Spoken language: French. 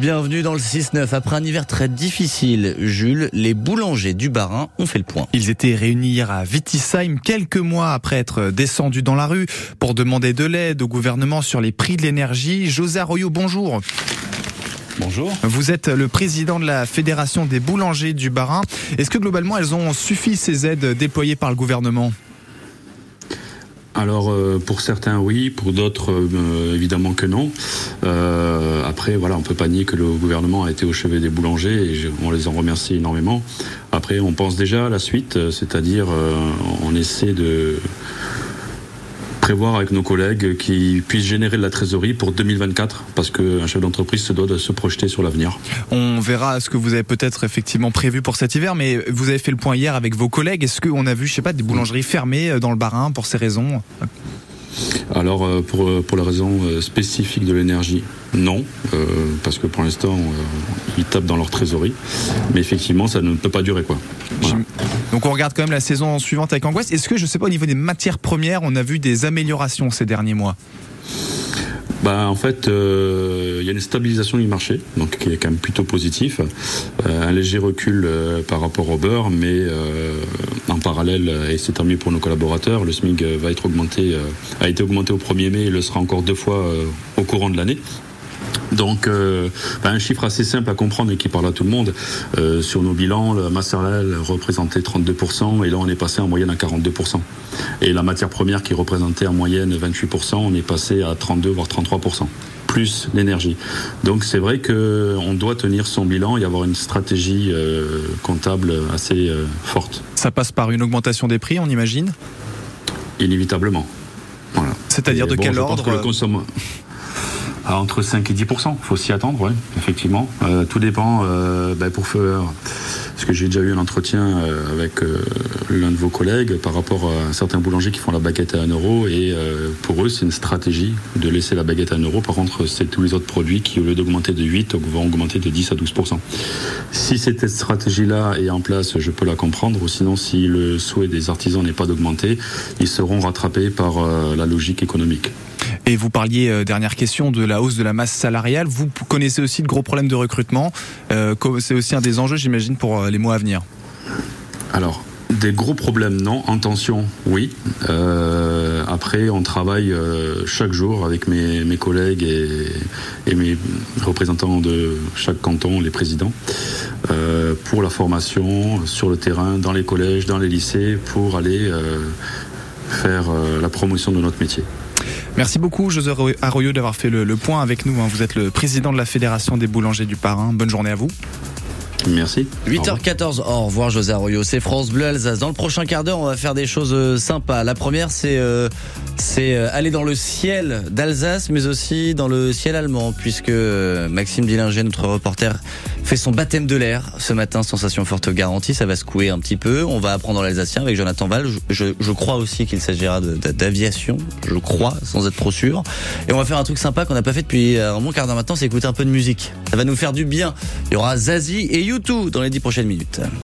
bienvenue dans le 6-9. Après un hiver très difficile, Jules, les boulangers du Barin ont fait le point. Ils étaient réunis hier à Wittisheim quelques mois après être descendus dans la rue pour demander de l'aide au gouvernement sur les prix de l'énergie. José Arroyo, bonjour. Bonjour. Vous êtes le président de la Fédération des boulangers du Barin. Est-ce que globalement elles ont suffi ces aides déployées par le gouvernement? Alors euh, pour certains oui, pour d'autres euh, évidemment que non. Euh, après voilà, on peut pas nier que le gouvernement a été au chevet des boulangers et on les en remercie énormément. Après on pense déjà à la suite, c'est-à-dire on essaie de prévoir avec nos collègues qui puissent générer de la trésorerie pour 2024 parce qu'un chef d'entreprise se doit de se projeter sur l'avenir. On verra ce que vous avez peut-être effectivement prévu pour cet hiver, mais vous avez fait le point hier avec vos collègues. Est-ce qu'on a vu, je sais pas, des boulangeries fermées dans le Barin pour ces raisons? Alors euh, pour, euh, pour la raison euh, spécifique de l'énergie, non, parce que pour l'instant ils tapent dans leur trésorerie, mais effectivement ça ne peut pas durer quoi. Donc on regarde quand même la saison suivante avec angoisse. Est-ce que je sais pas au niveau des matières premières, on a vu des améliorations ces derniers mois? Bah, en fait, il y a une stabilisation du marché, donc qui est quand même plutôt positif. un léger recul par rapport au beurre, mais en parallèle, et c'est tant mieux pour nos collaborateurs, le être augmenté, euh, a été augmenté au 1er mai et le sera encore deux fois euh, au courant de l'année. Donc, euh, bah, un chiffre assez simple à comprendre et qui parle à tout le monde. sur nos bilans, la masse salariale représentait 32% et là, on est passé en moyenne à 42%. Et la matière première qui représentait en moyenne 28%, on est passé à 32 voire 33% plus l'énergie. Donc c'est vrai qu'on doit tenir son bilan et avoir une stratégie euh, comptable assez euh, forte. Ça passe par une augmentation des prix, on imagine? Inévitablement. Voilà. C'est-à-dire de quel ordre entre 5 et 10% Il faut s'y attendre, oui, effectivement. Euh, tout dépend euh, ben, pour faire. Parce que j'ai déjà eu un entretien euh, avec l'un de vos collègues par rapport à certains boulangers qui font la baguette à 1 euro. Et pour eux, c'est une stratégie de laisser la baguette à 1 euro. Par contre, c'est tous les autres produits qui, au lieu d'augmenter de 8, vont augmenter de 10 à 12% Si cette stratégie-là est en place, je peux la comprendre. Sinon, si le souhait des artisans n'est pas d'augmenter, ils seront rattrapés par la logique économique. Et vous parliez, euh, dernière question, de la hausse de la masse salariale. Vous connaissez aussi de gros problèmes de recrutement. Euh, c'est aussi un des enjeux, j'imagine, pour euh, les mois à venir. Alors, des gros problèmes, non. En tension, oui. après, on travaille chaque jour avec mes, collègues et, mes représentants de chaque canton, les présidents, pour la formation sur le terrain, dans les collèges, dans les lycées, pour aller faire la promotion de notre métier. Merci beaucoup, José Arroyo, d'avoir fait le, point avec nous. Hein. Vous êtes le président de la Fédération des boulangers du Parrain. Bonne journée à vous. Merci. 8h14, au revoir José Arroyo, c'est France Bleu Alsace. Dans le prochain quart d'heure, on va faire des choses euh, sympas. La première, c'est euh, c'est euh, aller dans le ciel d'Alsace, mais aussi dans le ciel allemand, puisque Maxime Dillinger, notre reporter, fait son baptême de l'air ce matin, sensation forte garantie, ça va secouer un petit peu. On va apprendre l'alsacien avec Jonathan Val. Je, je, crois aussi qu'il s'agira d'aviation, je crois, sans être trop sûr. Et on va faire un truc sympa qu'on n'a pas fait depuis un bon quart d'heure maintenant, c'est écouter un peu de musique. Ça va nous faire du bien. Il y aura Zazie et YouTube dans les dix prochaines minutes.